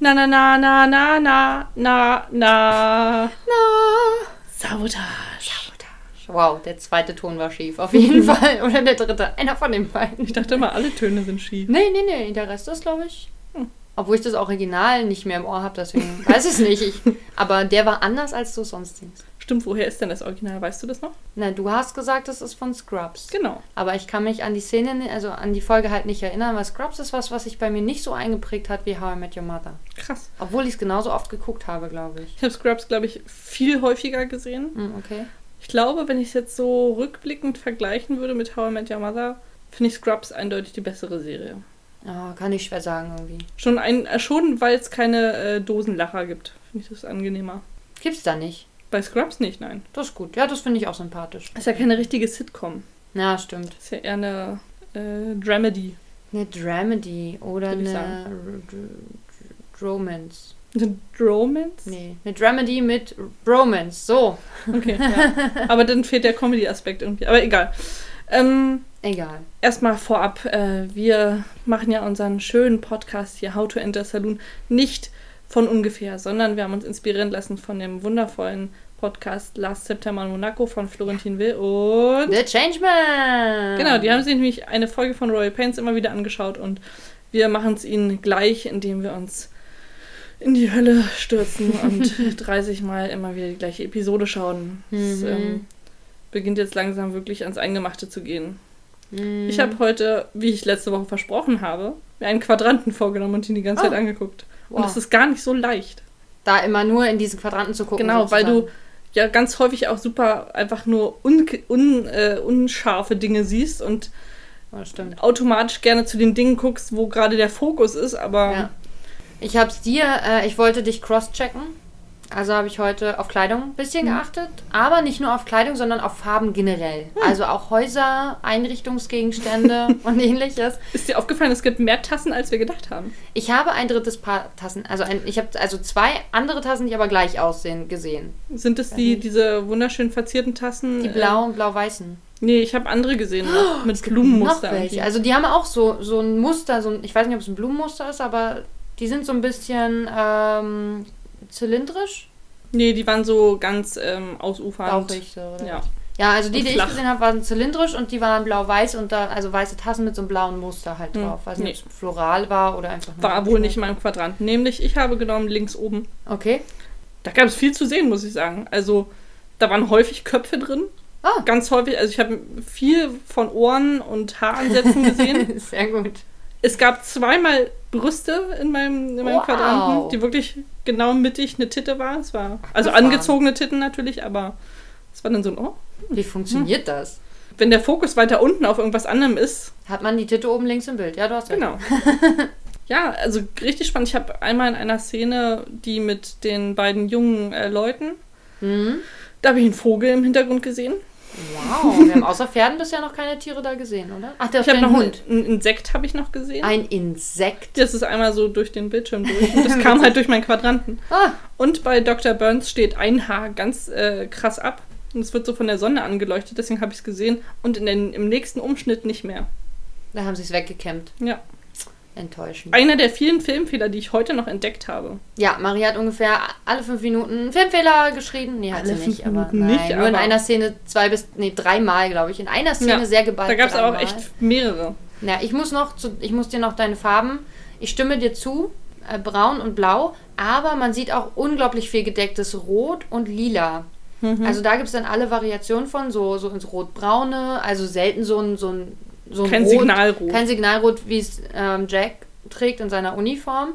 Na na na na na na na na. Na. Sabotage. Wow, der zweite Ton war schief, auf jeden Fall. Oder der dritte. Einer von den beiden. Ich dachte immer, alle Töne sind schief. Nee, nee, nee, der Rest ist, glaube ich. Hm. Obwohl ich das Original nicht mehr im Ohr habe, deswegen weiß ich es nicht. Ich, aber der war anders, als du sonst denkst. Stimmt, woher ist denn das Original? Weißt du das noch? Na, du hast gesagt, das ist von Scrubs. Genau. Aber ich kann mich an die Szene, also an die Folge halt nicht erinnern, weil Scrubs ist was, was sich bei mir nicht so eingeprägt hat wie How I Met Your Mother. Krass. Obwohl ich es genauso oft geguckt habe, glaube ich. Ich habe Scrubs, glaube ich, viel häufiger gesehen. Hm, okay. Ich glaube, wenn ich es jetzt so rückblickend vergleichen würde mit How I Met Your Mother, finde ich Scrubs eindeutig die bessere Serie. Ah, kann ich schwer sagen irgendwie. Schon, ein, äh, schon weil es keine äh, Dosenlacher gibt, finde ich das angenehmer. Gibt's da nicht. Bei Scrubs nicht, nein. Das ist gut. Ja, das finde ich auch sympathisch. Ist ja keine richtige Sitcom. Ja, stimmt. Ist ja eher eine äh, Dramedy. Eine Dramedy oder eine Romance. Eine Dromance? Nee, eine Dramedy mit Romance. So, Okay, ja. Aber dann fehlt der Comedy-Aspekt irgendwie. Aber egal. Ähm, egal. Erstmal vorab, äh, wir machen ja unseren schönen Podcast hier, How to Enter Saloon, nicht von ungefähr, sondern wir haben uns inspirieren lassen von dem wundervollen Podcast Last September in Monaco von Florentin Will und... The Changeman! Genau, die haben sich nämlich eine Folge von Royal Pains immer wieder angeschaut und wir machen es ihnen gleich, indem wir uns in die Hölle stürzen und 30 Mal immer wieder die gleiche Episode schauen. Es Mhm. ähm, beginnt jetzt langsam wirklich ans Eingemachte zu gehen. Mm. Ich habe heute, wie ich letzte Woche versprochen habe, mir einen Quadranten vorgenommen und ihn die ganze Oh. Zeit angeguckt. Und Wow. das ist gar nicht so leicht. Da immer nur in diesen Quadranten zu gucken. Genau, weil du ja ganz häufig auch super einfach nur un un äh, unscharfe Dinge siehst und Oh, automatisch gerne zu den Dingen guckst, wo gerade der Fokus ist, aber Ja. Ich hab's dir, äh, ich wollte dich cross-checken. Also habe ich heute auf Kleidung ein bisschen Mhm. geachtet. Aber nicht nur auf Kleidung, sondern auf Farben generell. Hm. Also auch Häuser, Einrichtungsgegenstände und ähnliches. ist dir aufgefallen, es gibt mehr Tassen, als wir gedacht haben. Ich habe ein drittes Paar Tassen, also ein, ich habe also zwei andere Tassen, die aber gleich aussehen, gesehen. Sind es die, diese wunderschön verzierten Tassen? Die Äh, blauen, blau-weißen. nee, ich habe andere gesehen noch, mit Blumenmuster. Also die haben auch so, so ein Muster, so ein, ich weiß nicht, ob es ein Blumenmuster ist, aber die sind so ein bisschen ähm, zylindrisch. nee, die waren so ganz ähm, ausufernd. Bauchig so. Oder Ja. Ja, also die, Und die ich gesehen habe, waren zylindrisch und die waren blau-weiß und da, also weiße Tassen mit so einem blauen Muster halt Hm, drauf. Nee. nicht, ob es floral war oder einfach nur. War wohl nicht in meinem Quadranten. Nämlich, ich habe genommen links oben. Okay. Da gab es viel zu sehen, muss ich sagen. Also, da waren häufig Köpfe drin. Ah. Ganz häufig. Also, ich habe viel von Ohren und Haaransätzen gesehen. Sehr gut. es gab zweimal Brüste in meinem, in meinem Wow. Quadranten, die wirklich genau mittig eine Titte war. Es war also angezogene Titten natürlich, aber es war dann so ein, oh. Wie funktioniert das? Wenn der Fokus weiter unten auf irgendwas anderem ist, Hat man die Titte oben links im Bild? Ja, du hast recht. Genau. ja, also richtig spannend. Ich habe einmal in einer Szene, die mit den beiden jungen äh, Leuten, Mhm. da habe ich einen Vogel im Hintergrund gesehen. Wow, wir haben außer Pferden bisher noch keine Tiere da gesehen, oder? Ach, der Ich habe noch Hund. ein, ein Insekt habe ich noch gesehen. Ein Insekt. Das ist einmal so durch den Bildschirm durch. Und das kam halt durch meinen Quadranten. Ah, Und bei Dr. Burns steht ein Haar ganz äh, krass ab. Und es wird so von der Sonne angeleuchtet, deswegen habe ich es gesehen. Und in den, im nächsten Umschnitt nicht mehr. da haben sie es weggekämmt. Ja. Enttäuschend. Einer der vielen Filmfehler, die ich heute noch entdeckt habe. Ja, Marie hat ungefähr alle fünf Minuten einen Filmfehler geschrieben. Nee, hat Alle sie nicht, aber nein, nicht, nur in einer Szene zwei bis, nee, dreimal, glaube ich. In einer Szene Ja, sehr geballt. Da gab es aber auch echt mehrere. Ja, ich muss noch, zu, ich muss dir noch deine Farben. Ich stimme dir zu, äh, braun und blau, aber man sieht auch unglaublich viel gedecktes Rot und Lila. Mhm. Also da gibt es dann alle Variationen von, so, so ins Rot-Braune, also selten so ein, so ein, so ein Kein Rot, Signalrot. Kein Signalrot, wie es ähm, Jack trägt in seiner Uniform.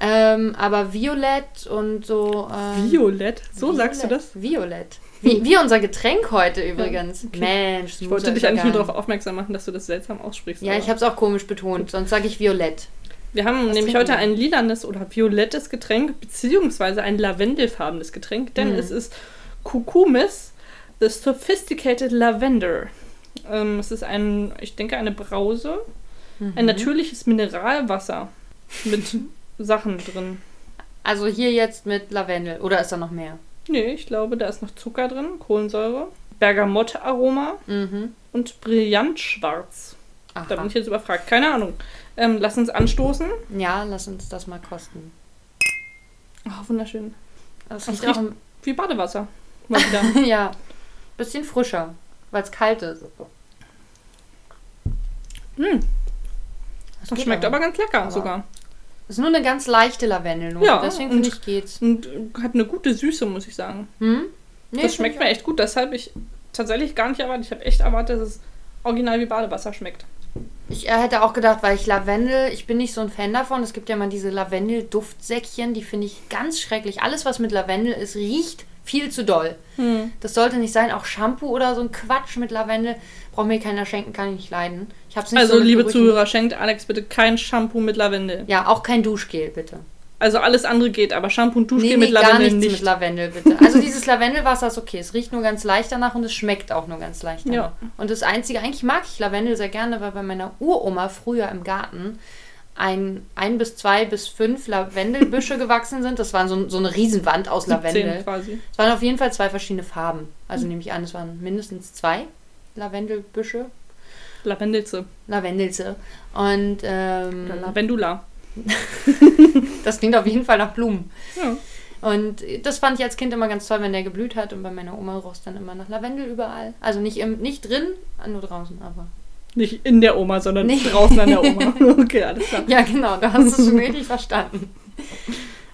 Ähm, aber Violett und so. Ähm, Violett? So sagst du das? Violett. Wie, wie unser Getränk heute übrigens. okay. Mensch, Ich wollte dich eigentlich nur darauf aufmerksam machen, dass du das seltsam aussprichst. Ja, ich habe es auch komisch betont, sonst sage ich Violett. Wir haben Was nämlich heute ein lilanes oder violettes Getränk, beziehungsweise ein lavendelfarbenes Getränk, denn Mhm. es ist Kukumis, The Sophisticated Lavender. Ähm, es ist ein, ich denke, eine Brause, Mhm. ein natürliches Mineralwasser mit Sachen drin. Also hier jetzt mit Lavendel. Oder ist da noch mehr? Nee, ich glaube, da ist noch Zucker drin, Kohlensäure, Bergamotte-Aroma Mhm. und Brillantschwarz. Da bin Aha. ich jetzt überfragt. Keine Ahnung. Ähm, lass uns anstoßen. Ja, lass uns das mal kosten. Oh, wunderschön. Das Das riecht auch riecht- Wie Badewasser. Mal wieder. ein, ja, bisschen frischer, weil es kalt ist. hm, Das das schmeckt aber ganz lecker Aber- sogar. Es ist nur eine ganz leichte Lavendelnote, Ja, deswegen finde ich geht's. Und äh, hat eine gute Süße, muss ich sagen. Hm? Nee, das schmeckt mir echt gut. Das habe ich tatsächlich gar nicht erwartet. Ich habe echt erwartet, dass es original wie Badewasser schmeckt. Ich äh, hätte auch gedacht, weil ich Lavendel, ich bin nicht so ein Fan davon. Es gibt ja mal diese Lavendel-Duftsäckchen, die finde ich ganz schrecklich. Alles, was mit Lavendel ist, riecht viel zu doll. Das sollte nicht sein. Auch Shampoo oder so ein Quatsch mit Lavendel braucht mir keiner schenken, kann ich nicht leiden. Ich hab's nicht Also, so mit liebe Gerüchen. Zuhörer, schenkt Alex bitte kein Shampoo mit Lavendel. Ja, auch kein Duschgel, bitte. Also alles andere geht, aber Shampoo und Duschgel Nee, mit nee, gar Lavendel nichts nicht. mit Lavendel, bitte. Also dieses Lavendelwasser ist okay. Es riecht nur ganz leicht danach und es schmeckt auch nur ganz leicht danach. Ja. Und das Einzige, eigentlich mag ich Lavendel sehr gerne, weil bei meiner Uroma früher im Garten ein, ein bis zwei bis fünf Lavendelbüsche gewachsen sind. Das war so, so eine Riesenwand aus 17 Lavendel. quasi. Es waren auf jeden Fall zwei verschiedene Farben. Also nehme ich an, es waren mindestens zwei Lavendelbüsche. Lavendelze. Lavendelze. Und ähm, Oder Lavendula. das klingt auf jeden Fall nach Blumen. Ja. Und das fand ich als Kind immer ganz toll, wenn der geblüht hat. Und bei meiner Oma roch es dann immer nach Lavendel überall. Also nicht, im, nicht drin, nur draußen, aber. Nicht in der Oma, sondern Nee. draußen an der Oma. Okay, alles klar. Ja, genau, du hast es schon richtig verstanden.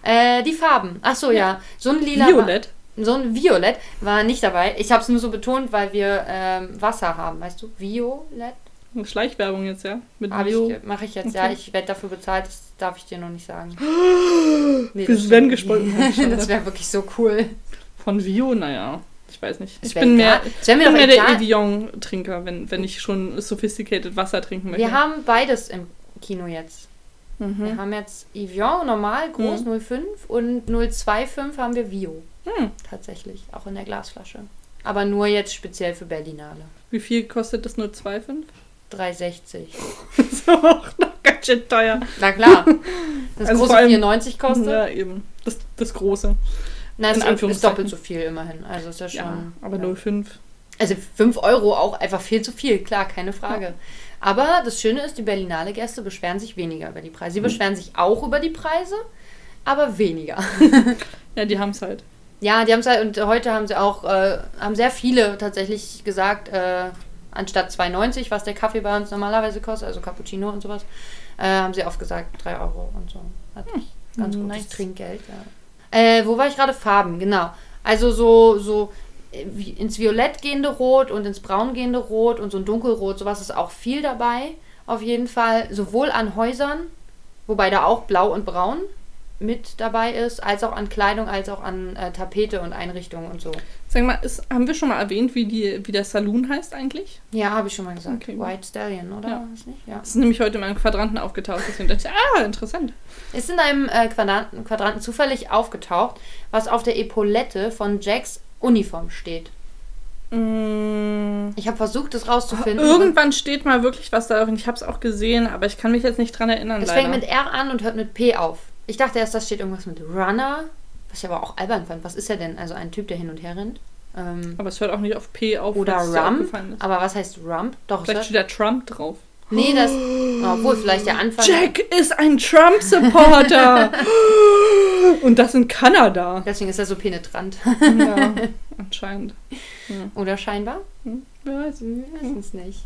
Äh, die Farben. Ach so, ja. So ein lila. Violett. War, so ein Violett war nicht dabei. Ich habe es nur so betont, weil wir ähm, Wasser haben, weißt du? Violett? Schleichwerbung jetzt, ja? Mit Hab Bio. ich, mache ich jetzt, ja. Okay. Ich werde dafür bezahlt, das darf ich dir noch nicht sagen. Nee, das hat. Schade. Das wäre wirklich so cool. Von Vio, naja. Ich weiß nicht. Ich bin mehr, egal. Mir bin mehr der. Evian-Trinker, wenn, wenn ich schon sophisticated Wasser trinken möchte. Wir haben beides im Kino jetzt. Wir Mhm. haben jetzt Evian normal, groß, Mhm. 05 und 025 haben wir Vio. Hm. Tatsächlich, auch in der Glasflasche. Aber nur jetzt speziell für Berlinale. Wie viel kostet das 025? 360. Das ist auch noch ganz schön teuer. Na klar. Das Also große allem- 94 kostet. Ja, eben. Das, das große. Na, in es ist Anführungszeichen. doppelt so viel immerhin. Also ist ja schon. Ja, aber ja. 05. Also 5 Euro auch einfach viel zu viel, klar, keine Frage. Aber das Schöne ist, die Berlinale Gäste beschweren sich weniger über die Preise. Mhm. Sie beschweren sich auch über die Preise, aber weniger. Ja, die haben es halt. Ja, die haben es halt, und heute haben sie auch, äh, haben sehr viele tatsächlich gesagt, äh, anstatt 2,90, was der Kaffee bei uns normalerweise kostet, also Cappuccino und sowas, äh, haben sie oft gesagt 3 Euro und so. Hatte ich ganz Hm, gutes nice. Trinkgeld, ja. Äh, wo war ich gerade? Farben, genau. Also so, so äh, ins Violett gehende Rot und ins Braun gehende Rot und so ein Dunkelrot, sowas ist auch viel dabei. Auf jeden Fall, sowohl an Häusern, wobei da auch Blau und Braun mit dabei ist, als auch an Kleidung, als auch an äh, Tapete und Einrichtungen und so. Sag mal, ist, haben wir schon mal erwähnt, wie, die, wie der Saloon heißt eigentlich? Ja, habe ich schon mal gesagt. Okay. White Stallion, oder? Ja. Ist nicht? Ja. Das ist nämlich heute in meinem Quadranten aufgetaucht. Deswegen dachte ich, ah, interessant. Ist in einem äh, Quadranten, Quadranten zufällig aufgetaucht, was auf der Epaulette von Jacks Uniform steht. Mm, Ich habe versucht, das rauszufinden. Irgendwann steht mal wirklich was da und ich habe es auch gesehen, aber ich kann mich jetzt nicht dran erinnern. Es fängt mit R an und hört mit P auf. Ich dachte erst, da steht irgendwas mit Runner, was ich aber auch albern fand. Was ist er denn? Also ein Typ, der hin und her rennt. Ähm, aber es hört auch nicht auf P auf. oder Rump. Aber was heißt Rump? Doch, Vielleicht steht da Trump drauf. nee, das. Obwohl, vielleicht der Anfang. Jack ist ein Trump-Supporter! und das in Kanada. Deswegen ist er so penetrant. ja, anscheinend. Oder scheinbar? Hm. Wir wissen es nicht.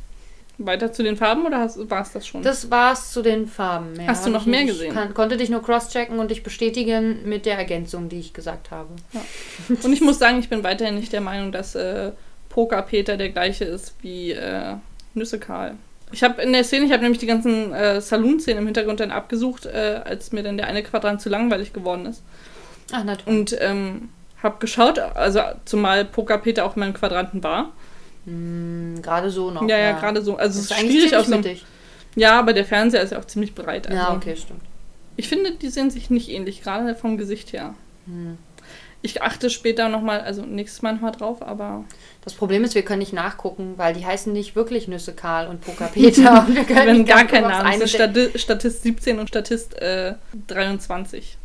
Weiter zu den Farben oder war es das schon? Das war's zu den Farben. Mehr Hast du noch ich mehr gesehen? Ich kann, konnte dich nur crosschecken und dich bestätigen mit der Ergänzung, die ich gesagt habe. Und ich muss sagen, ich bin weiterhin nicht der Meinung, dass äh, Poker Peter der gleiche ist wie äh, Nüsse Karl. Ich habe in der Szene, ich habe nämlich die ganzen äh, Saloon-Szenen im Hintergrund dann abgesucht, äh, als mir dann der eine Quadrant zu langweilig geworden ist. Ach, natürlich. Und ähm, habe geschaut, also zumal Poker Peter auch in meinem Quadranten war. Hm, gerade so noch. ja, ja, gerade so. Also es ist ist schwierig aus mittig. Ja, aber der Fernseher ist ja auch ziemlich breit. Also Ja, okay, stimmt. Ich finde, die sehen sich nicht ähnlich, gerade vom Gesicht her. Hm. Ich achte später nochmal, also nächstes Mal nochmal drauf, aber Das Problem ist, wir können nicht nachgucken, weil die heißen nicht wirklich Nüsse Karl und Poker Peter. und wir können gar keinen Namen. Stati Statist 17 und Statist äh, 23.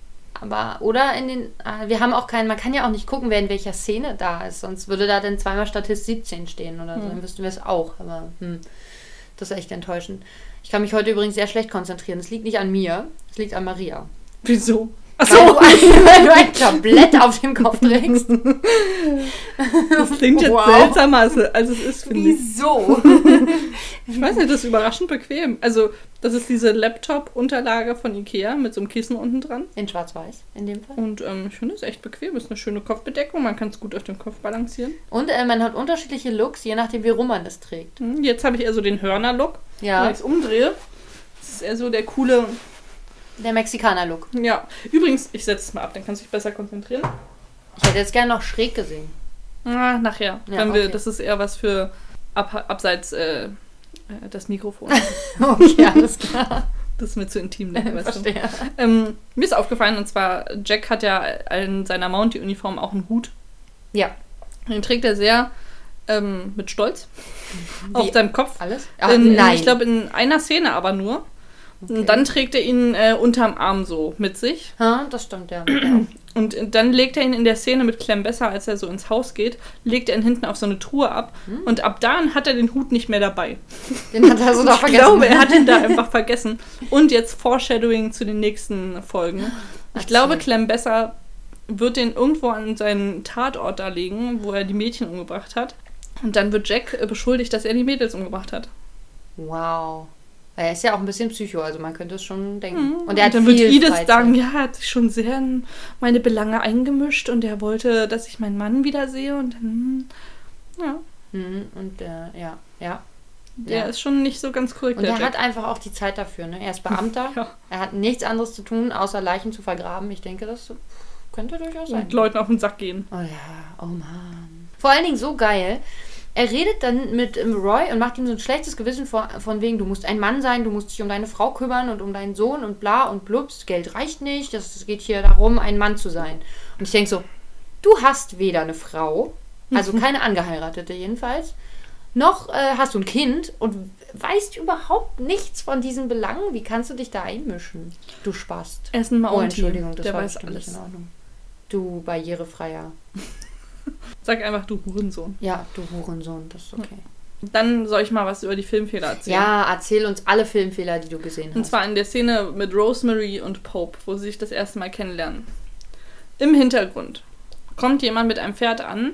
Aber, oder in den, ah, wir haben auch keinen, man kann ja auch nicht gucken, wer in welcher Szene da ist, sonst würde da dann zweimal Statist 17 stehen oder so, Hm. dann wüssten wir es auch, aber hm, das ist echt enttäuschend. Ich kann mich heute übrigens sehr schlecht konzentrieren, es liegt nicht an mir, es liegt an Maria. Wieso? Ach Weil, so, du ein, weil du ein Tablett auf dem Kopf trägst. das klingt jetzt Wow. seltsamer, als, als es ist, finde ich. Wieso? Ich weiß nicht, das ist überraschend bequem. Also, das ist diese Laptop-Unterlage von Ikea mit so einem Kissen unten dran. In schwarz-weiß, in dem Fall. Und ähm, ich finde es echt bequem. Ist eine schöne Kopfbedeckung. Man kann es gut auf dem Kopf balancieren. Und äh, man hat unterschiedliche Looks, je nachdem, wie rum man das trägt. Hm, Jetzt habe ich eher so den Hörner-Look. Wenn Ja, ich es umdrehe, das ist eher so der coole. Der Mexikaner-Look. Ja, übrigens, ich setze es mal ab, dann kannst du dich besser konzentrieren. Ich hätte jetzt gerne noch schräg gesehen. Ah, nachher. Ja, wenn wir, okay. das ist eher was für ab, abseits äh, äh, das Mikrofon. Okay, alles klar. Das ist mir zu intim, ne? weißt du. Ähm, mir ist aufgefallen, und zwar, Jack hat ja in seiner Mountie-Uniform auch einen Hut. Ja. Den trägt er sehr ähm, mit Stolz auf seinem Kopf. Alles? in, nein. Ich glaube, in einer Szene aber nur. Okay. Und dann trägt er ihn äh, unterm Arm so mit sich. Ha, das stimmt, ja. Und dann legt er ihn in der Szene mit Clem besser, als er so ins Haus geht, legt er ihn hinten auf so eine Truhe ab. Hm. Und ab dann hat er den Hut nicht mehr dabei. Den hat er so noch ich vergessen. glaube, er hat ihn da einfach vergessen. Und jetzt Foreshadowing zu den nächsten Folgen. Ich Erzähl. glaube, Clem besser wird den irgendwo an seinen Tatort da legen, wo er die Mädchen umgebracht hat. Und dann wird Jack äh, beschuldigt, dass er die Mädels umgebracht hat. Wow. Er ist ja auch ein bisschen Psycho, also man könnte es schon denken. Und er hat dann wird viel Edith Freizeit. sagen, ja, er hat sich schon sehr in meine Belange eingemischt und er wollte, dass ich meinen Mann wiedersehe und dann, ja, Mhm, und äh, ja, ja. der Ja. ist schon nicht so ganz korrekt. Und er hat einfach auch die Zeit dafür. Ne? Er ist Beamter. Ja. Er hat nichts anderes zu tun, außer Leichen zu vergraben. Ich denke, das könnte durchaus sein. und Leuten auf den Sack gehen. Oh ja, oh Mann. Vor allen Dingen so geil. Er redet dann mit ähm, Roy und macht ihm so ein schlechtes Gewissen vor, von wegen, du musst ein Mann sein, du musst dich um deine Frau kümmern und um deinen Sohn und bla und blups, Geld reicht nicht, das, es geht hier darum, ein Mann zu sein. Und ich denke so, du hast weder eine Frau, also keine angeheiratete jedenfalls, noch äh, hast du ein Kind und weißt überhaupt nichts von diesen Belangen. Wie kannst du dich da einmischen? Du Spast. Ist ein Oh. Entschuldigung, das der war weiß bestimmt nicht alles. in Ordnung. Du barrierefreier. Sag einfach, du Hurensohn. Ja, du Hurensohn, das ist okay. Dann soll ich mal was über die Filmfehler erzählen. Ja, erzähl uns alle Filmfehler, die du gesehen Und hast. zwar in der Szene mit Rosemary und Pope, wo sie sich das erste Mal kennenlernen. Im Hintergrund kommt jemand mit einem Pferd an.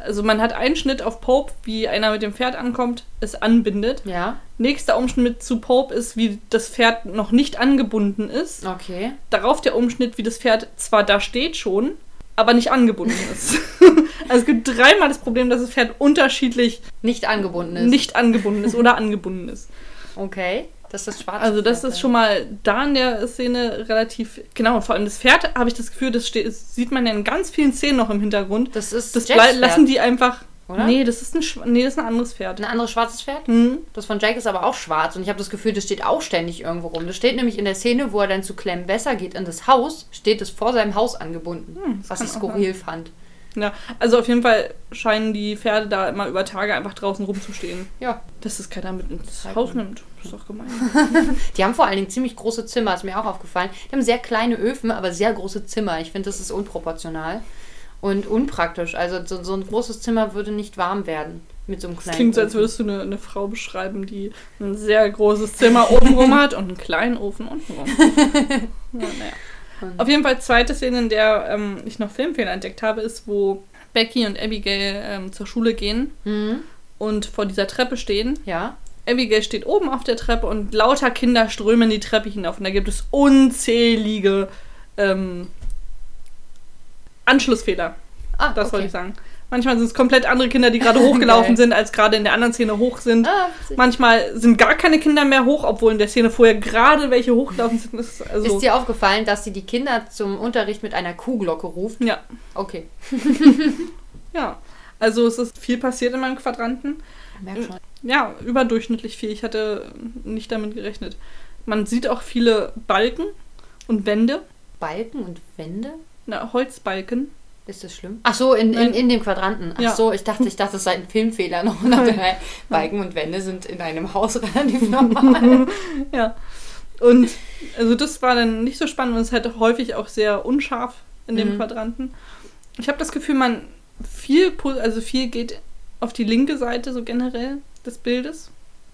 Also man hat einen Schnitt auf Pope, wie einer mit dem Pferd ankommt, es anbindet. Ja, Nächster Umschnitt zu Pope ist, wie das Pferd noch nicht angebunden ist. okay. Darauf der Umschnitt, wie das Pferd zwar da steht schon, aber nicht angebunden ist. also es gibt dreimal das Problem, dass das Pferd unterschiedlich Nicht angebunden ist. nicht angebunden ist oder angebunden ist. Okay, das ist schwarz. Also das ist schon mal da in der Szene relativ genau. Und vor allem das Pferd habe ich das Gefühl, das, steht, das sieht man ja in ganz vielen Szenen noch im Hintergrund. Das ist Das Jacks blei- lassen Pferd, die einfach. Oder? Nee, das ist ein Schw- nee, das ist ein anderes Pferd. Ein anderes schwarzes Pferd? Hm. Das von Jack ist aber auch schwarz und ich habe das Gefühl, das steht auch ständig irgendwo rum. Das steht nämlich in der Szene, wo er dann zu Clem Besser geht in das Haus, steht es vor seinem Haus angebunden. Hm, das was ich skurril fand. Ja, also auf jeden Fall scheinen die Pferde da immer über Tage einfach draußen rumzustehen. Ja. Dass das keiner mit ins Haus nimmt. Das ist doch gemein. Die haben vor allen Dingen ziemlich große Zimmer, ist mir auch aufgefallen. Die haben sehr kleine Öfen, aber sehr große Zimmer. Ich finde, das ist unproportional und unpraktisch. Also so, so ein großes Zimmer würde nicht warm werden mit so einem Das kleinen klingt so, als würdest du eine, eine Frau beschreiben, die ein sehr großes Zimmer oben rum hat und einen kleinen Ofen unten rum. Ja, naja. Und- Auf jeden Fall zweite Szene, in der ähm, ich noch Filmfehler entdeckt habe, ist, wo Becky und Abigail ähm, zur Schule gehen Mhm. und vor dieser Treppe stehen. Ja. Abigail steht oben auf der Treppe und lauter Kinder strömen die Treppe hinauf. Und da gibt es unzählige ähm, Anschlussfehler. Ah, Das okay. wollte ich sagen. Manchmal sind es komplett andere Kinder, die gerade hochgelaufen sind, als gerade in der anderen Szene hoch sind. Ah. Manchmal sind gar keine Kinder mehr hoch, obwohl in der Szene vorher gerade welche hochgelaufen sind. Ist also, Ist dir aufgefallen, dass sie die Kinder zum Unterricht mit einer Kuhglocke ruft? ja, Okay. ja. Also es ist viel passiert in meinem Quadranten. Merk schon. Ja, überdurchschnittlich viel. Ich hatte nicht damit gerechnet. Man sieht auch viele Balken und Wände. Balken und Wände? Na, Holzbalken. Ist das schlimm? Ach so, in, in, in dem Quadranten. Ach Ja. so, ich dachte, ich dachte, das sei ein Filmfehler noch. Balken und Wände sind in einem Haus relativ normal. Ja. Und also das war dann nicht so spannend und es ist halt häufig auch sehr unscharf in dem Mhm. Quadranten. Ich habe das Gefühl, man viel, also viel geht auf die linke Seite so generell des Bildes.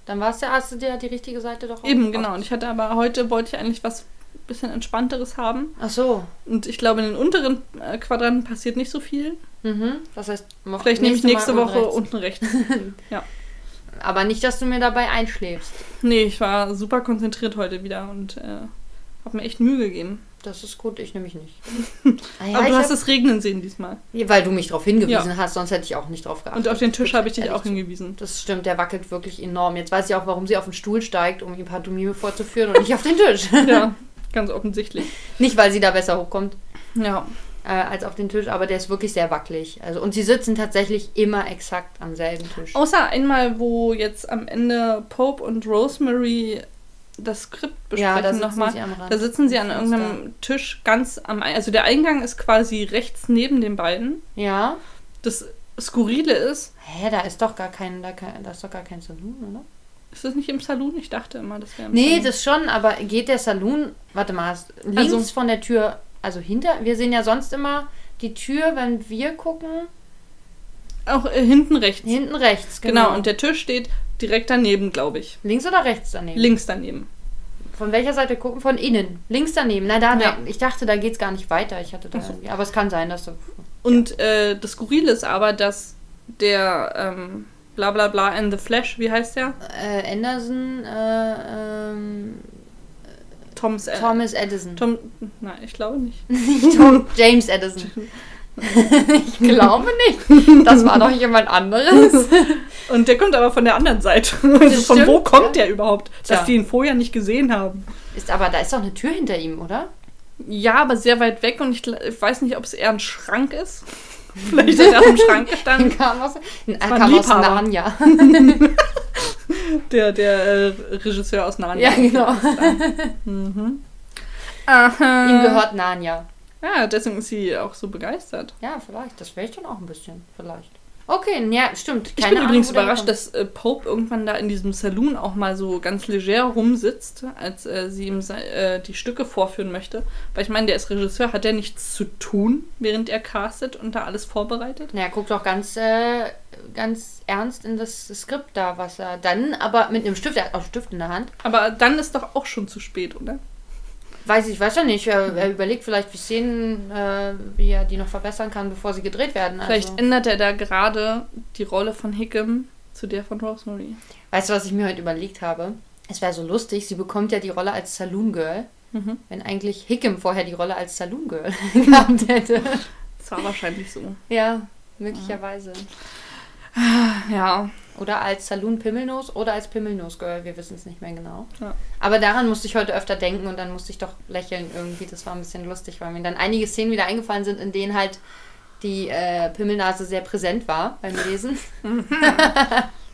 Dann war's ja, hast du dir die richtige Seite doch auch Eben, genau. Und ich hatte aber heute wollte ich eigentlich was bisschen entspannteres haben. Ach so. Und ich glaube, in den unteren äh, Quadranten passiert nicht so viel. Mhm. Das heißt, Vielleicht nehme ich nächste Mal Woche unten rechts. unten rechts. ja. Aber nicht, dass du mir dabei einschläfst. Nee, ich war super konzentriert heute wieder und äh, habe mir echt Mühe gegeben. Das ist gut, ich nämlich nicht. Ah ja, Aber du hast hab- es regnen sehen diesmal. Weil du mich darauf hingewiesen Ja. hast, sonst hätte ich auch nicht drauf geachtet. Und auf den Tisch habe ich dich auch hingewiesen. Das stimmt, der wackelt wirklich enorm. Jetzt weiß ich auch, warum sie auf den Stuhl steigt, um ihm Pantomime vorzuführen und nicht auf den Tisch. Ja, ganz offensichtlich. nicht, weil sie da besser hochkommt Ja. äh, als auf den Tisch, aber der ist wirklich sehr wackelig. Also, und sie sitzen tatsächlich immer exakt am selben Tisch. Außer einmal, wo jetzt am Ende Pope und Rosemary das Skript ja, besprechen sitzen nochmal. Da sitzen sie an irgendeinem Tisch ganz am Also der Eingang ist quasi rechts neben den beiden. Ja. Das Skurrile ist, Hä, da ist doch gar kein, da, kein, da ist doch gar kein Saloon, oder? Ist das nicht im Saloon? Ich dachte immer, das wäre im Nee, Saloon. das schon, aber geht der Saloon, warte mal, links Also- von der Tür, also hinter, wir sehen ja sonst immer die Tür, wenn wir gucken, Auch äh, hinten rechts. hinten rechts, Genau. genau. und der Tisch steht direkt daneben, glaube ich. links oder rechts daneben? Links daneben. Von welcher Seite gucken? Von innen. Links daneben. Na, da, Ja. ich dachte, da geht's gar nicht weiter. Ich hatte da, so. aber es kann sein, dass du. Und äh, das Skurrile ist aber, dass der ähm, bla bla bla in the Flash, wie heißt der? Äh, Anderson, äh, ähm, Thomas. Äh, Thomas Edison. Tom. Nein, ich glaube nicht. Tom, James Edison. ich glaube nicht. Das war doch jemand anderes. Und der kommt aber von der anderen Seite. Also von stimmt, wo kommt ja. der überhaupt? Dass Tja. die ihn vorher nicht gesehen haben. Ist aber da ist doch eine Tür hinter ihm, oder? Ja, aber sehr weit weg und ich, ich weiß nicht, ob es eher ein Schrank ist. Vielleicht hat er auf dem Schrank gestanden. kam aus, ein kam aus. Narnia. Der, der äh, Regisseur aus Narnia. ja, genau. Mhm. Ihm gehört Narnia. Ja, deswegen ist sie auch so begeistert. Ja, vielleicht. Das wäre ich dann auch ein bisschen. Vielleicht. Okay, ja, stimmt. Ich Keine bin Ahnung, übrigens überrascht, dass äh, Pope irgendwann da in diesem Saloon auch mal so ganz leger rumsitzt, als äh, sie ihm äh, die Stücke vorführen möchte. Weil ich meine, der ist Regisseur, hat der nichts zu tun, während er castet und da alles vorbereitet? Na, er guckt doch ganz, äh, ganz ernst in das Skript da, was er dann, aber mit einem Stift, er hat auch einen Stift in der Hand. Aber dann ist doch auch schon zu spät, oder? Weiß ich, weiß ja nicht. Er, er überlegt vielleicht, wie Szenen, äh, wie er die noch verbessern kann, bevor sie gedreht werden. Also, Vielleicht ändert er da gerade die Rolle von Hickam zu der von Rosemary. weißt du, was ich mir heute überlegt habe? Es wäre so lustig, sie bekommt ja die Rolle als Saloon Girl, Mhm. wenn eigentlich Hickam vorher die Rolle als Saloon Girl gehabt hätte. Das war wahrscheinlich so. Ja, möglicherweise. Ja. Oder als Saloon Pimmelnose oder als Pimmelnose Girl, wir wissen es nicht mehr genau. Ja. Aber daran musste ich heute öfter denken und dann musste ich doch lächeln irgendwie. Das war ein bisschen lustig, weil mir dann einige Szenen wieder eingefallen sind, in denen halt die äh, Pimmelnase sehr präsent war beim Lesen.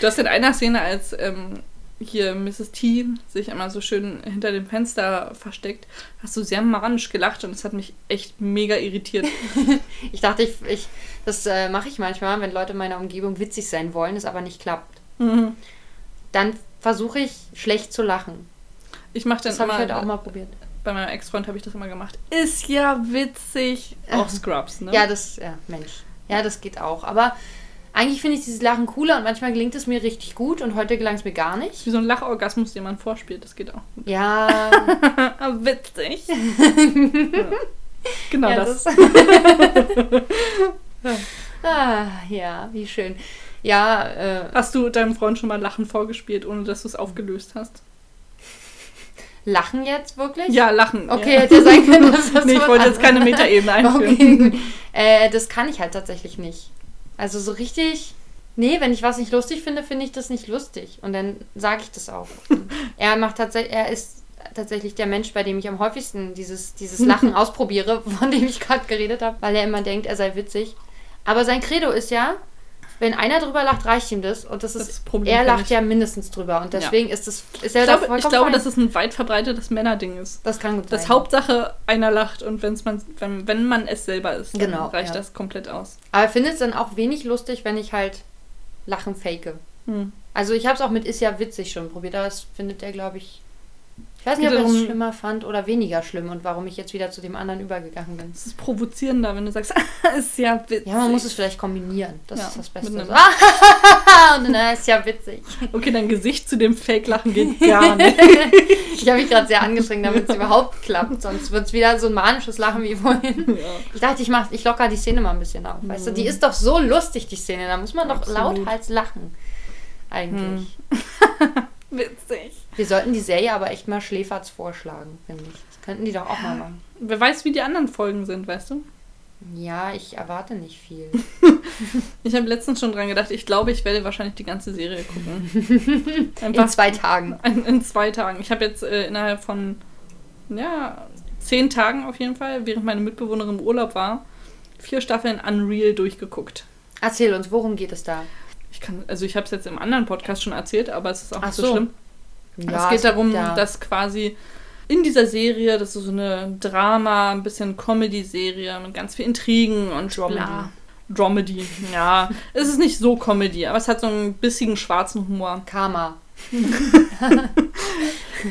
Du hast in einer Szene, als ähm, hier Mrs. T sich immer so schön hinter dem Fenster versteckt, hast du sehr manisch gelacht und es hat mich echt mega irritiert. Ich dachte, ich, ich das äh, mache ich manchmal, wenn Leute in meiner Umgebung witzig sein wollen, es aber nicht klappt. Mhm. Dann versuche ich schlecht zu lachen. Ich mache dann Das habe ich immer, heute auch mal probiert. bei meinem Ex-Freund habe ich das immer gemacht. Ist ja witzig. Auch Scrubs, ne? Ja, das, ja, Mensch. Ja, das geht auch. Aber eigentlich finde ich dieses Lachen cooler und manchmal gelingt es mir richtig gut und heute gelang es mir gar nicht. Wie so ein Lachorgasmus, den man vorspielt, das geht auch. Ja, witzig. ja. Genau ja das. das. ah, ja, wie schön. Ja, äh, Hast du deinem Freund schon mal Lachen vorgespielt, ohne dass du es aufgelöst hast? lachen jetzt wirklich? Ja, Lachen. Okay, ja. hätte sein können, dass das nee, ich wollte jetzt keine Metaebene einführen. Okay. Äh, das kann ich halt tatsächlich nicht. Also so richtig. Nee, wenn ich was nicht lustig finde, finde ich das nicht lustig. Und dann sage ich das auch. er macht tatsächlich, er ist tatsächlich der Mensch, bei dem ich am häufigsten dieses, dieses Lachen ausprobiere, von dem ich gerade geredet habe, weil er immer denkt, er sei witzig. Aber sein Credo ist ja, wenn einer drüber lacht, reicht ihm das. Und das ist, Das Problem er lacht ja mindestens drüber. Und deswegen ist es, ist er Ich da glaube, ich glaube fein. dass es ein weit verbreitetes Männerding ist. das kann gut Das sein. Hauptsache, einer lacht und wenn's man, wenn, wenn man es selber ist, dann Genau, reicht ja. das komplett aus. Aber ich finde es dann auch wenig lustig, wenn ich halt Lachen fake. Hm. Also ich habe es auch mit Ist ja witzig schon probiert, aber das findet er, glaube ich. Ich weiß nicht, ob er es schlimmer fand oder weniger schlimm und warum ich jetzt wieder zu dem anderen übergegangen bin. Es ist provozierender, wenn du sagst, ist ja witzig. Ja, man muss es vielleicht kombinieren. Das Ja, ist das Beste. So, und dann ist ja witzig. Okay, dein Gesicht zu dem Fake-Lachen geht gar nicht. Ich habe mich gerade sehr angestrengt, damit es überhaupt klappt. Sonst wird es wieder so ein manisches Lachen wie vorhin. Ja. Ich dachte, ich, mach, ich locker die Szene mal ein bisschen auf. Weißt du, die ist doch so lustig, die Szene. Da muss man doch Absolut. lauthals lachen. Eigentlich. Witzig. Wir sollten die Serie aber echt mal Schläferz vorschlagen, finde ich. Das könnten die doch auch mal machen. Wer weiß, wie die anderen Folgen sind, weißt du? Ja, ich erwarte nicht viel. Ich habe letztens schon dran gedacht, ich glaube, ich werde wahrscheinlich die ganze Serie gucken. In zwei Tagen. In, in zwei Tagen. Ich habe jetzt äh, innerhalb von, ja, zehn Tagen auf jeden Fall, während meine Mitbewohnerin im Urlaub war, vier Staffeln Unreal durchgeguckt. Erzähl uns, worum geht es da? Ich kann, also ich habe es jetzt im anderen Podcast schon erzählt, aber es ist auch Ach nicht so so. schlimm. Ja, es geht darum, ja. dass quasi in dieser Serie, das ist so eine Drama, ein bisschen Comedy-Serie mit ganz viel Intrigen und Dramedy. bla. Dramedy, ja. es ist nicht so Comedy, aber es hat so einen bissigen schwarzen Humor. Karma.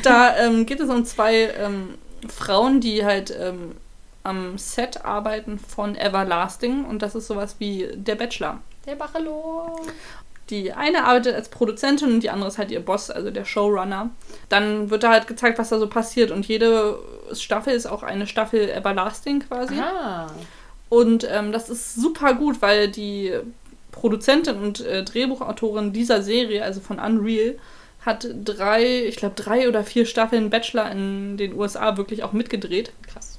Da ähm, geht es um zwei ähm, Frauen, die halt ähm, am Set arbeiten von Everlasting und das ist sowas wie der Bachelor. Der Bachelor. Die eine arbeitet als Produzentin und die andere ist halt ihr Boss, also der Showrunner. Dann wird da halt gezeigt, was da so passiert und jede Staffel ist auch eine Staffel Everlasting quasi. Ah. Und ähm, das ist super gut, weil die Produzentin und äh, Drehbuchautorin dieser Serie, also von Unreal, hat drei, ich glaube drei oder vier Staffeln Bachelor in den USA wirklich auch mitgedreht. Krass.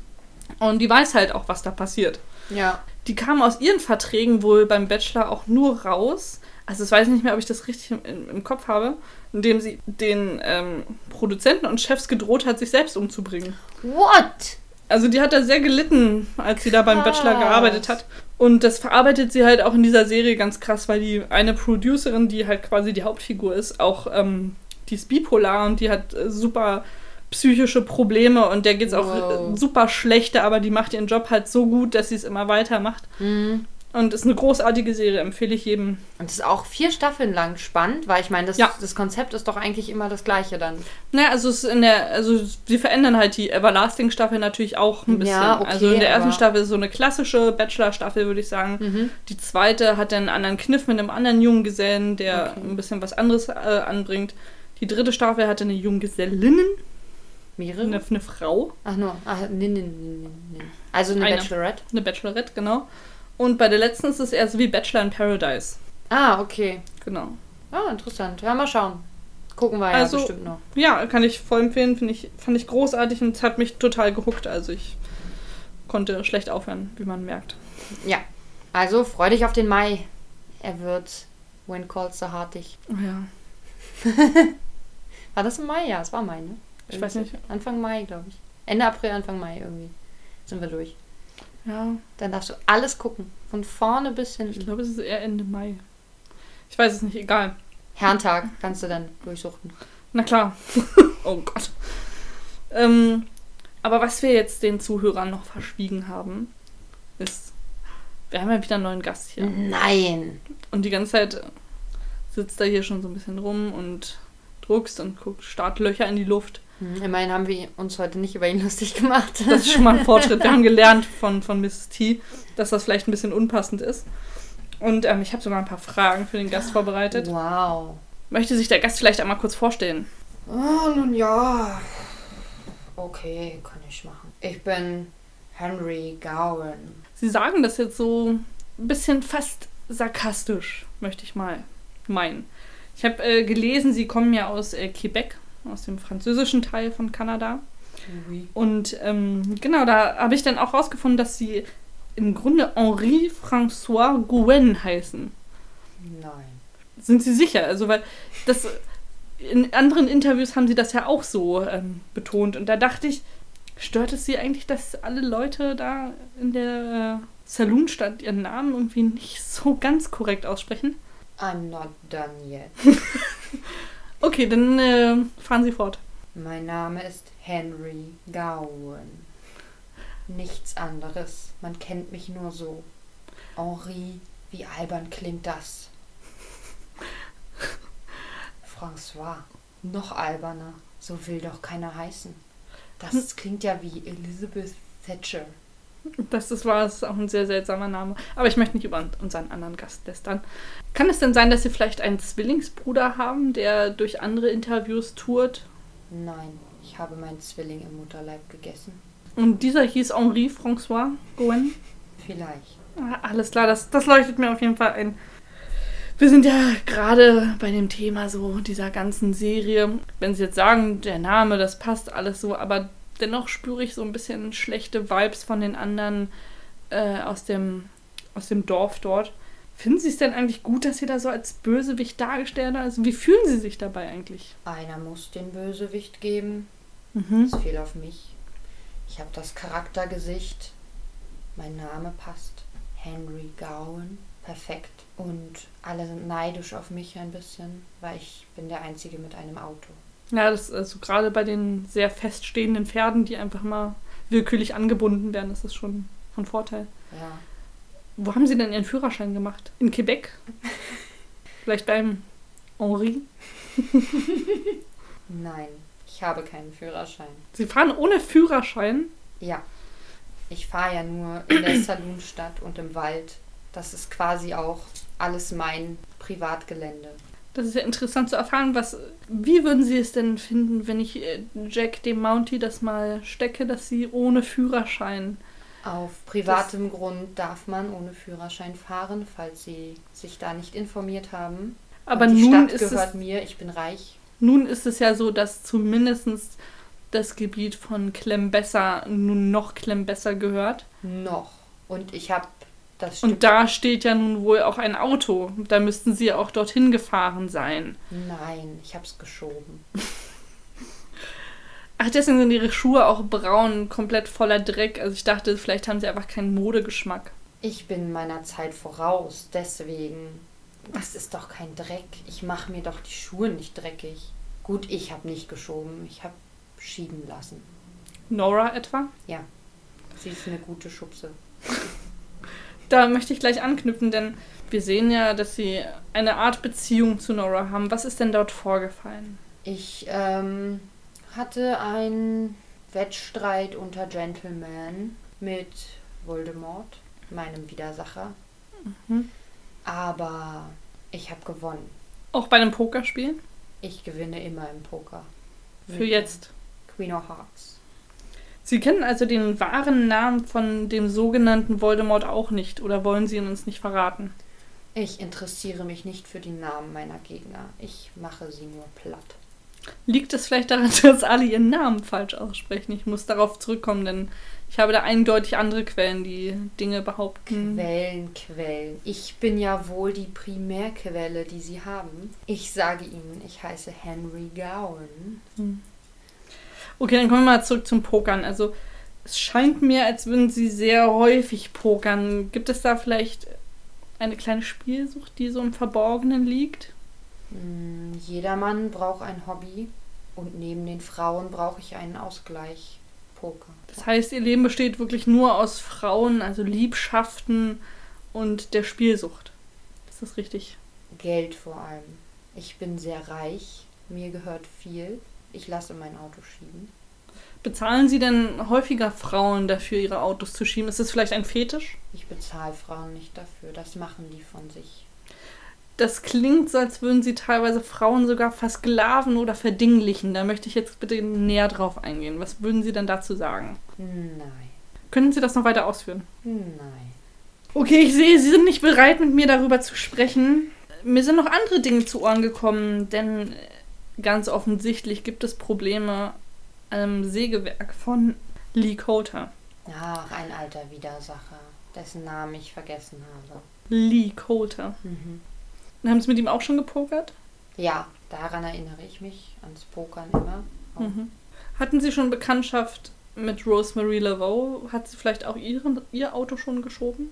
Und die weiß halt auch, was da passiert. Ja. Die kam aus ihren Verträgen wohl beim Bachelor auch nur raus. Also ich weiß nicht mehr, ob ich das richtig im, im Kopf habe, indem sie den ähm, Produzenten und Chefs gedroht hat, sich selbst umzubringen. What? Also die hat da sehr gelitten, als sie da beim Bachelor Krass. gearbeitet hat. Und das verarbeitet sie halt auch in dieser Serie ganz krass, weil die eine Producerin, die halt quasi die Hauptfigur ist, auch ähm, die ist bipolar und die hat äh, super psychische Probleme und der geht's auch Wow. äh, super schlecht, aber die macht ihren Job halt so gut, dass sie es immer weitermacht. Mhm. Und ist eine großartige Serie, empfehle ich jedem. Und ist auch vier Staffeln lang spannend, weil ich meine, das, Ja. das Konzept ist doch eigentlich immer das gleiche dann. Naja, also es ist in der, also sie verändern halt die Everlasting-Staffel natürlich auch ein bisschen. Ja, okay, also in der ersten Staffel ist so eine klassische Bachelor-Staffel, würde ich sagen. Mhm. Die zweite hat dann einen anderen Kniff mit einem anderen Junggesellen, der Okay. ein bisschen was anderes äh, anbringt. Die dritte Staffel hatte eine Junggesellinnen, Mehrere? eine, eine Frau, Ach nur. Ach, nee, nee, nee, nee. Also eine, Eine. Bachelorette. eine Bachelorette, genau. Und bei der letzten ist es eher so wie Bachelor in Paradise. Ah, okay. Genau. Ah, interessant. Ja, mal schauen. Gucken wir Also- ja bestimmt noch. Ja, kann ich voll empfehlen, finde ich, fand ich großartig und es hat mich total gehuckt. Also ich konnte schlecht aufhören, wie man merkt. Ja. Also freu dich auf den Mai. Er wird When Calls so hartig. Oh ja. War das im Mai? Ja, es war Mai, ne? Ich weiß nicht. Anfang Mai, glaube ich. Ende April, Anfang Mai irgendwie. Sind wir durch. Ja, Dann darfst du alles gucken. Von vorne bis ich hinten. glaube, es ist eher Ende Mai. Ich weiß es nicht, egal. Herrentag kannst du dann durchsuchten. Na klar. oh Gott. Ähm, aber was wir jetzt den Zuhörern noch verschwiegen haben, ist, wir haben ja wieder einen neuen Gast hier. Nein. Und die ganze Zeit sitzt er hier schon so ein bisschen rum und druckst und guckt Startlöcher in die Luft. Hm, Immerhin haben wir uns heute nicht über ihn lustig gemacht. Das ist schon mal ein Fortschritt. Wir haben gelernt von, von Mrs. T, dass das vielleicht ein bisschen unpassend ist. Und ähm, ich habe sogar ein paar Fragen für den Gast vorbereitet. Wow. Möchte sich der Gast vielleicht einmal kurz vorstellen? Oh, nun ja. Okay, kann ich machen. Ich bin Henry Gowan. Sie sagen das jetzt so ein bisschen fast sarkastisch, möchte ich mal meinen. Ich habe äh, gelesen, Sie kommen ja aus äh, Quebec, aus dem französischen Teil von Kanada. Oui. Und ähm, genau, da habe ich dann auch rausgefunden, dass Sie im Grunde Henri François Gouen heißen. Nein. Sind Sie sicher? Also, weil das in anderen Interviews haben Sie das ja auch so ähm, betont. Und da dachte ich, stört es Sie eigentlich, dass alle Leute da in der äh, Saloonstadt ihren Namen irgendwie nicht so ganz korrekt aussprechen? I'm not done yet. Okay, dann äh, fahren Sie fort. Mein Name ist Henry Gowan. Nichts anderes. Man kennt mich nur so. Henri, wie albern klingt das? François, noch alberner. So will doch keiner heißen. Das klingt ja wie Elizabeth Thatcher. Das, das war es auch ein sehr seltsamer Name. Aber ich möchte nicht über unseren anderen Gast lästern. Kann es denn sein, dass Sie vielleicht einen Zwillingsbruder haben, der durch andere Interviews tourt? Nein, ich habe meinen Zwilling im Mutterleib gegessen. Und dieser hieß Henri François Gouen? Vielleicht. Ah, alles klar, das, das leuchtet mir auf jeden Fall ein. Wir sind ja gerade bei dem Thema so dieser ganzen Serie. Wenn Sie jetzt sagen, der Name, das passt alles so, aber dennoch spüre ich so ein bisschen schlechte Vibes von den anderen äh, aus, dem, aus dem Dorf dort. Finden Sie es denn eigentlich gut, dass Sie da so als Bösewicht dargestellt werden? Also wie fühlen Sie sich dabei eigentlich? Einer muss den Bösewicht geben. Mhm. Das fiel auf mich. Ich habe das Charaktergesicht. Mein Name passt. Henry Gowan. Perfekt. Und alle sind neidisch auf mich ein bisschen, weil ich bin der Einzige mit einem Auto. Ja, das also gerade bei den sehr feststehenden Pferden, die einfach mal willkürlich angebunden werden, ist das schon von Vorteil. Ja. Wo haben Sie denn Ihren Führerschein gemacht? In Quebec? Vielleicht beim Henri? Nein, ich habe keinen Führerschein. Sie fahren ohne Führerschein? Ja. Ich fahre ja nur in der Saloonstadt und im Wald. Das ist quasi auch alles mein Privatgelände. Das ist ja interessant zu erfahren, was. Wie würden Sie es denn finden, wenn ich äh, Jack dem Mountie das mal stecke, dass sie ohne Führerschein. Auf privatem Grund darf man ohne Führerschein fahren, falls Sie sich da nicht informiert haben. Aber und die nun Stadt ist, gehört es, mir, ich bin reich. nun ist es ja so, dass zumindest das Gebiet von Klembesser nun noch Klembesser gehört. Noch. Und ich habe das. Und da steht ja nun wohl auch ein Auto. Da müssten Sie ja auch dorthin gefahren sein. Nein, ich habe es geschoben. Ach, deswegen sind Ihre Schuhe auch braun, komplett voller Dreck. Also ich dachte, vielleicht haben Sie einfach keinen Modegeschmack. Ich bin meiner Zeit voraus, deswegen. Das ist doch kein Dreck. Ich mache mir doch die Schuhe nicht dreckig. Gut, ich habe nicht geschoben. Ich habe schieben lassen. Nora etwa? Ja. Sie ist eine gute Schubse. Da möchte ich gleich anknüpfen, denn wir sehen ja, dass Sie eine Art Beziehung zu Nora haben. Was ist denn dort vorgefallen? Ich ähm, hatte einen Wettstreit unter Gentlemen mit Voldemort, meinem Widersacher. Mhm. Aber ich habe gewonnen. Auch bei einem Pokerspiel? Ich gewinne immer im Poker. Für Mit jetzt. Queen of Hearts. Sie kennen also den wahren Namen von dem sogenannten Voldemort auch nicht oder wollen Sie ihn uns nicht verraten? Ich interessiere mich nicht für die Namen meiner Gegner. Ich mache sie nur platt. Liegt es vielleicht daran, dass alle ihren Namen falsch aussprechen? Ich muss darauf zurückkommen, denn ich habe da eindeutig andere Quellen, die Dinge behaupten. Quellen, Quellen. Ich bin ja wohl die Primärquelle, die sie haben. Ich sage ihnen, ich heiße Henry Gowan. Okay, dann kommen wir mal zurück zum Pokern. Also es scheint mir, als würden Sie sehr häufig pokern. Gibt es da vielleicht eine kleine Spielsucht, die so im Verborgenen liegt? Hm, Jeder Mann braucht ein Hobby und neben den Frauen brauche ich einen Ausgleich. Poker. Das heißt, Ihr Leben besteht wirklich nur aus Frauen, also Liebschaften und der Spielsucht. Ist das richtig? Geld vor allem. Ich bin sehr reich. Mir gehört viel. Ich lasse mein Auto schieben. Bezahlen Sie denn häufiger Frauen dafür, ihre Autos zu schieben? Ist das vielleicht ein Fetisch? Ich bezahle Frauen nicht dafür. Das machen die von sich. Das klingt so, als würden Sie teilweise Frauen sogar versklaven oder verdinglichen. Da möchte ich jetzt bitte näher drauf eingehen. Was würden Sie denn dazu sagen? Nein. Können Sie das noch weiter ausführen? Nein. Okay, ich sehe, Sie sind nicht bereit, mit mir darüber zu sprechen. Mir sind noch andere Dinge zu Ohren gekommen, denn ganz offensichtlich gibt es Probleme am Sägewerk von Lee Coulter. Ach, ein alter Widersacher, dessen Namen ich vergessen habe. Lee Coulter. Mhm. Haben Sie mit ihm auch schon gepokert? Ja, daran erinnere ich mich, ans Pokern immer. Mhm. Hatten Sie schon Bekanntschaft mit Rosemary Laveau? Hat sie vielleicht auch ihren, ihr Auto schon geschoben?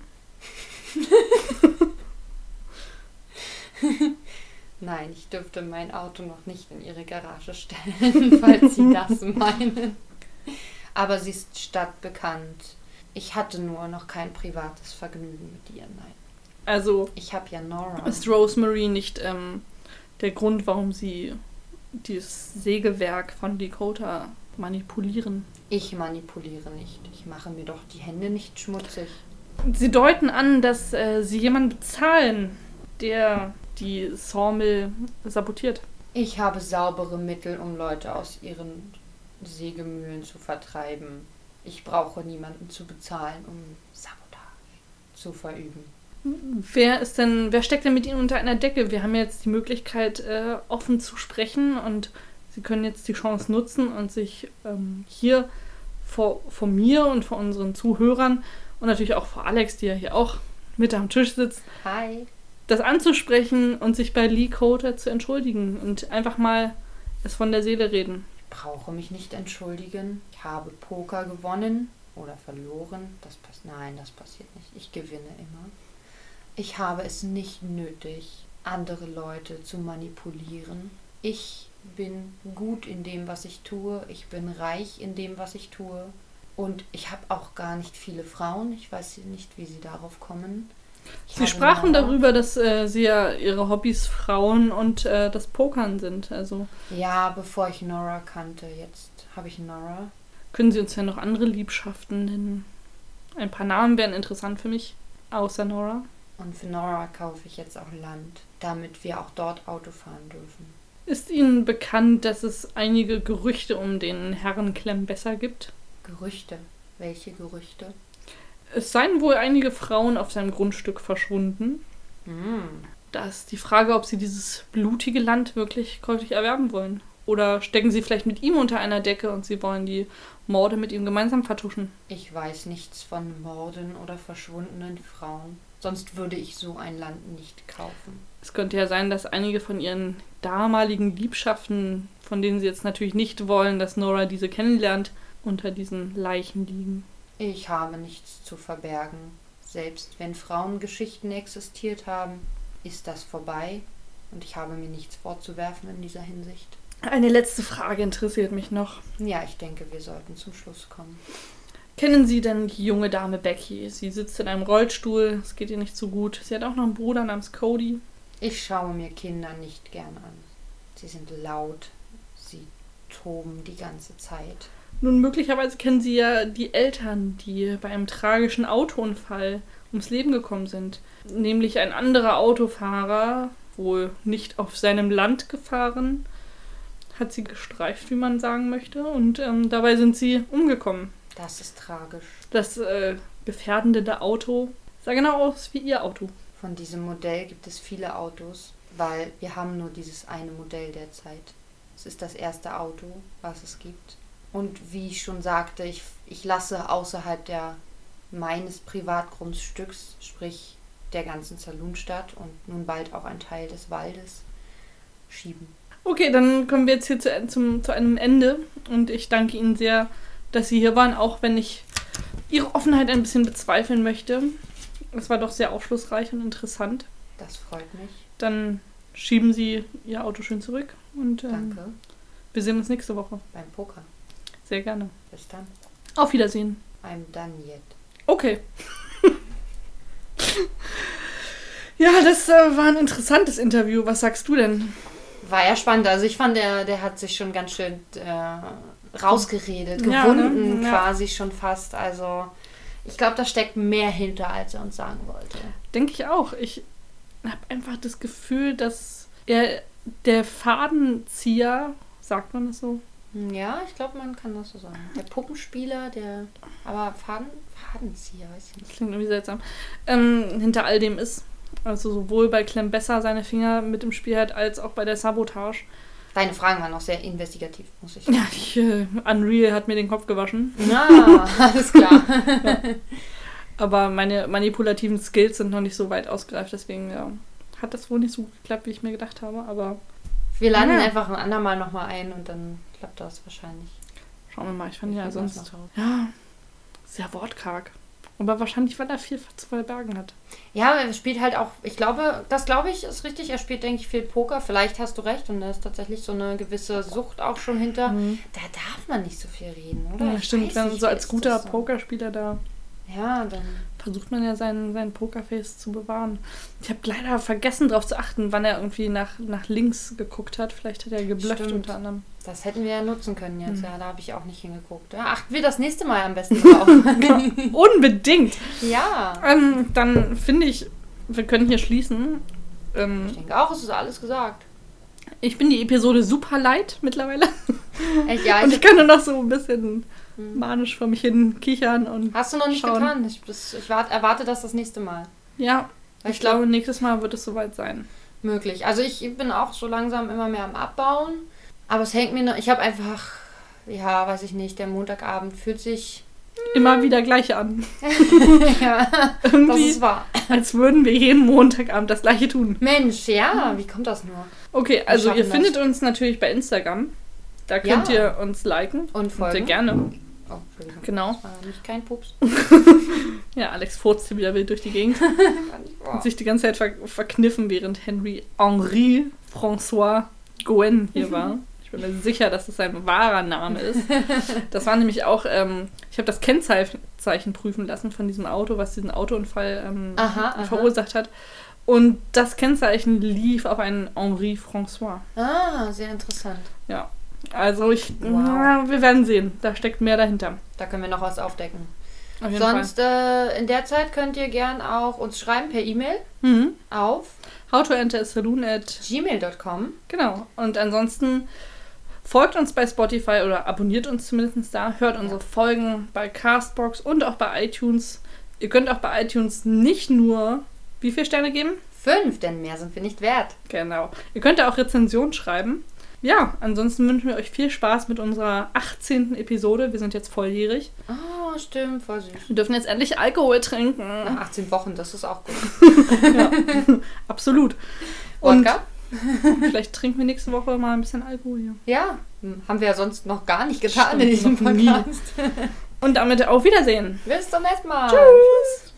Nein, ich dürfte mein Auto noch nicht in ihre Garage stellen, falls Sie das meinen. Aber sie ist stadtbekannt. Ich hatte nur noch kein privates Vergnügen mit ihr, nein. Also Ich habe ja Nora. ist Rosemary nicht ähm, der Grund, warum Sie dieses Sägewerk von Coulter manipulieren. Ich manipuliere nicht. Ich mache mir doch die Hände nicht schmutzig. Sie deuten an, dass äh, sie jemanden bezahlen, der die Sawmill sabotiert. Ich habe saubere Mittel, um Leute aus ihren Sägemühlen zu vertreiben. Ich brauche niemanden zu bezahlen, um Sabotage zu verüben. Wer ist denn, wer steckt denn mit Ihnen unter einer Decke? Wir haben jetzt die Möglichkeit, äh, offen zu sprechen und Sie können jetzt die Chance nutzen und sich ähm, hier vor, vor mir und vor unseren Zuhörern und natürlich auch vor Alex, die ja hier auch mit am Tisch sitzt, Hi. Das anzusprechen und sich bei Lee Coder zu entschuldigen und einfach mal es von der Seele reden. Ich brauche mich nicht entschuldigen. Ich habe Poker gewonnen oder verloren. Das pass Nein, das passiert nicht. Ich gewinne immer. Ich habe es nicht nötig, andere Leute zu manipulieren. Ich bin gut in dem, was ich tue. Ich bin reich in dem, was ich tue. Und ich habe auch gar nicht viele Frauen. Ich weiß nicht, wie sie darauf kommen. Sie sprachen darüber, dass äh, sie ja ihre Hobbys Frauen und äh, das Pokern sind. Also Ja, bevor ich Nora kannte. Jetzt habe ich Nora. können Sie uns ja noch andere Liebschaften nennen. Ein paar Namen wären interessant für mich, außer Nora. Und für Nora kaufe ich jetzt auch Land, damit wir auch dort Auto fahren dürfen. Ist Ihnen bekannt, dass es einige Gerüchte um den Herren Clem besser gibt? Gerüchte. Welche Gerüchte? Es seien wohl einige Frauen auf seinem Grundstück verschwunden. Hm. Da ist die Frage, ob Sie dieses blutige Land wirklich käuflich erwerben wollen. Oder stecken Sie vielleicht mit ihm unter einer Decke und Sie wollen die Morde mit ihm gemeinsam vertuschen? Ich weiß nichts von Morden oder verschwundenen Frauen. Sonst würde ich so ein Land nicht kaufen. Es könnte ja sein, dass einige von Ihren damaligen Liebschaften, von denen Sie jetzt natürlich nicht wollen, dass Nora diese kennenlernt, unter diesen Leichen liegen. Ich habe nichts zu verbergen. Selbst wenn Frauengeschichten existiert haben, ist das vorbei und ich habe mir nichts vorzuwerfen in dieser Hinsicht. Eine letzte Frage interessiert mich noch. Ja, ich denke, wir sollten zum Schluss kommen. Kennen Sie denn die junge Dame Becky? Sie sitzt in einem Rollstuhl, es geht ihr nicht so gut. Sie hat auch noch einen Bruder namens Cody. Ich schaue mir Kinder nicht gern an. Sie sind laut, toben die ganze Zeit. Nun, möglicherweise kennen Sie ja die Eltern, die bei einem tragischen Autounfall ums Leben gekommen sind. Nämlich ein anderer Autofahrer, wohl nicht auf seinem Land gefahren, hat sie gestreift, wie man sagen möchte, und ähm, dabei sind sie umgekommen. Das ist tragisch. Das äh, gefährdende Auto sah genau aus wie ihr Auto. Von diesem Modell gibt es viele Autos, weil wir haben nur dieses eine Modell derzeit. Es ist das erste Auto, was es gibt. Und wie ich schon sagte, ich, ich lasse außerhalb der meines Privatgrundstücks, sprich der ganzen Saloonstadt und nun bald auch ein Teil des Waldes, schieben. Okay, dann kommen wir jetzt hier zu, zum, zu einem Ende. Und ich danke Ihnen sehr, dass Sie hier waren, auch wenn ich Ihre Offenheit ein bisschen bezweifeln möchte. Es war doch sehr aufschlussreich und interessant. Das freut mich. Dann schieben Sie Ihr Auto schön zurück und ähm, Danke. wir sehen uns nächste Woche. Beim Poker. Sehr gerne. Bis dann. Auf Wiedersehen. I'm done yet. Okay. ja, das äh, war ein interessantes Interview. Was sagst du denn? War ja spannend. Also ich fand, der, der hat sich schon ganz schön äh, rausgeredet, Ja, gewunden ne? Ja. quasi schon fast. Also ich glaube, da steckt mehr hinter, als er uns sagen wollte. Denke ich auch. Ich habe einfach das Gefühl, dass er der Fadenzieher, sagt man das so? Hm, Ja, ich glaube, man kann das so sagen. Der Puppenspieler, der. Aber Faden, Fadenzieher, weiß ich nicht. Klingt irgendwie seltsam. Ähm, hinter all dem ist. Also sowohl bei Clem Besser seine Finger mit im Spiel hat, als auch bei der Sabotage. Deine Fragen waren auch sehr investigativ, muss ich sagen. Ja, ich, äh, Unreal hat mir den Kopf gewaschen. Ja, alles klar. Aber meine manipulativen Skills sind noch nicht so weit ausgereift, deswegen ja, hat das wohl nicht so geklappt, wie ich mir gedacht habe. Aber Wir laden Ja. einfach ein andermal nochmal ein und dann klappt das wahrscheinlich. schauen wir mal. Ich fand ja Ich das sonst ja sehr wortkarg. Aber wahrscheinlich, weil er viel zu verbergen hat. Ja, er spielt halt auch, ich glaube, das glaube ich ist richtig. Er spielt, denke ich, viel Poker. Vielleicht hast du recht und da ist tatsächlich so eine gewisse Sucht auch schon hinter. Da darf man nicht so viel reden, oder? Ja, Ich stimmt, wenn so als guter so? Pokerspieler da. Ja, dann. versucht man ja seinen, seinen Pokerface zu bewahren. Ich habe leider vergessen darauf zu achten, wann er irgendwie nach, nach links geguckt hat. Vielleicht hat er geblufft Stimmt. unter anderem. Das hätten wir ja nutzen können jetzt. Hm. Ja, da habe ich auch nicht hingeguckt. Ja, achten wir das nächste Mal am besten drauf. Unbedingt! ja. Ähm, dann finde ich, wir können hier schließen. Ähm, Ich denke auch, es ist alles gesagt. ich bin die Episode super leid mittlerweile. Echt, ja, Und ich, ich kann nur noch so ein bisschen. Manisch vor mich hin kichern und hast du noch nicht schauen. getan. Ich, das, ich wart, erwarte das das nächste Mal. Ja, Weil ich glaube, nächstes Mal wird es soweit sein. möglich. Also ich bin auch so langsam immer mehr am Abbauen. Aber es hängt mir noch. Ich habe einfach, ja, weiß ich nicht, der Montagabend fühlt sich. Immer wieder gleich an. ja, das Irgendwie, ist wahr. als würden wir jeden Montagabend das gleiche tun. Mensch, ja, wie kommt das nur? Okay, also ihr das. findet uns natürlich bei Instagram. Da könnt Ja. ihr uns liken. Und Sehr folgen. gerne. Oh, Entschuldigung. Genau. Das war nicht kein Pups. Ja, Alex furzt hier wieder wild durch die Gegend. Hat sich die ganze Zeit ver verkniffen, während Henry Henri François Gouen hier war. Ich bin mir sicher, dass es sein wahrer Name ist. Das war nämlich auch, ähm, ich habe das Kennzeichen prüfen lassen von diesem Auto, was diesen Autounfall ähm, Aha, aha. verursacht hat. Und das Kennzeichen lief auf einen Henri François. Ah, sehr interessant. Ja. Also ich, Wow. na, wir werden sehen. Da steckt mehr dahinter. Da können wir noch was aufdecken. Auf Sonst äh, in der Zeit könnt ihr gern auch uns schreiben per E-Mail. Mhm. auf How to enter a saloon at gmail.com. Genau. Und ansonsten folgt uns bei Spotify oder abonniert uns zumindest da, hört unsere Folgen bei Castbox und auch bei iTunes. Ihr könnt auch bei iTunes nicht nur wie viele Sterne geben? Fünf, denn mehr sind wir nicht wert. Genau. Ihr könnt da auch Rezensionen schreiben. Ja, ansonsten wünschen wir euch viel Spaß mit unserer 18. Episode. Wir sind jetzt volljährig. Oh, stimmt, voll süß. Wir dürfen jetzt endlich Alkohol trinken. Nach 18 Wochen, das ist auch gut. Absolut. Und Wodka? vielleicht trinken wir nächste Woche mal ein bisschen Alkohol hier. Ja, hm, haben wir ja sonst noch gar nicht getan Stimmt, in diesem. Podcast. Und damit auf Wiedersehen. Bis zum nächsten Mal. Tschüss.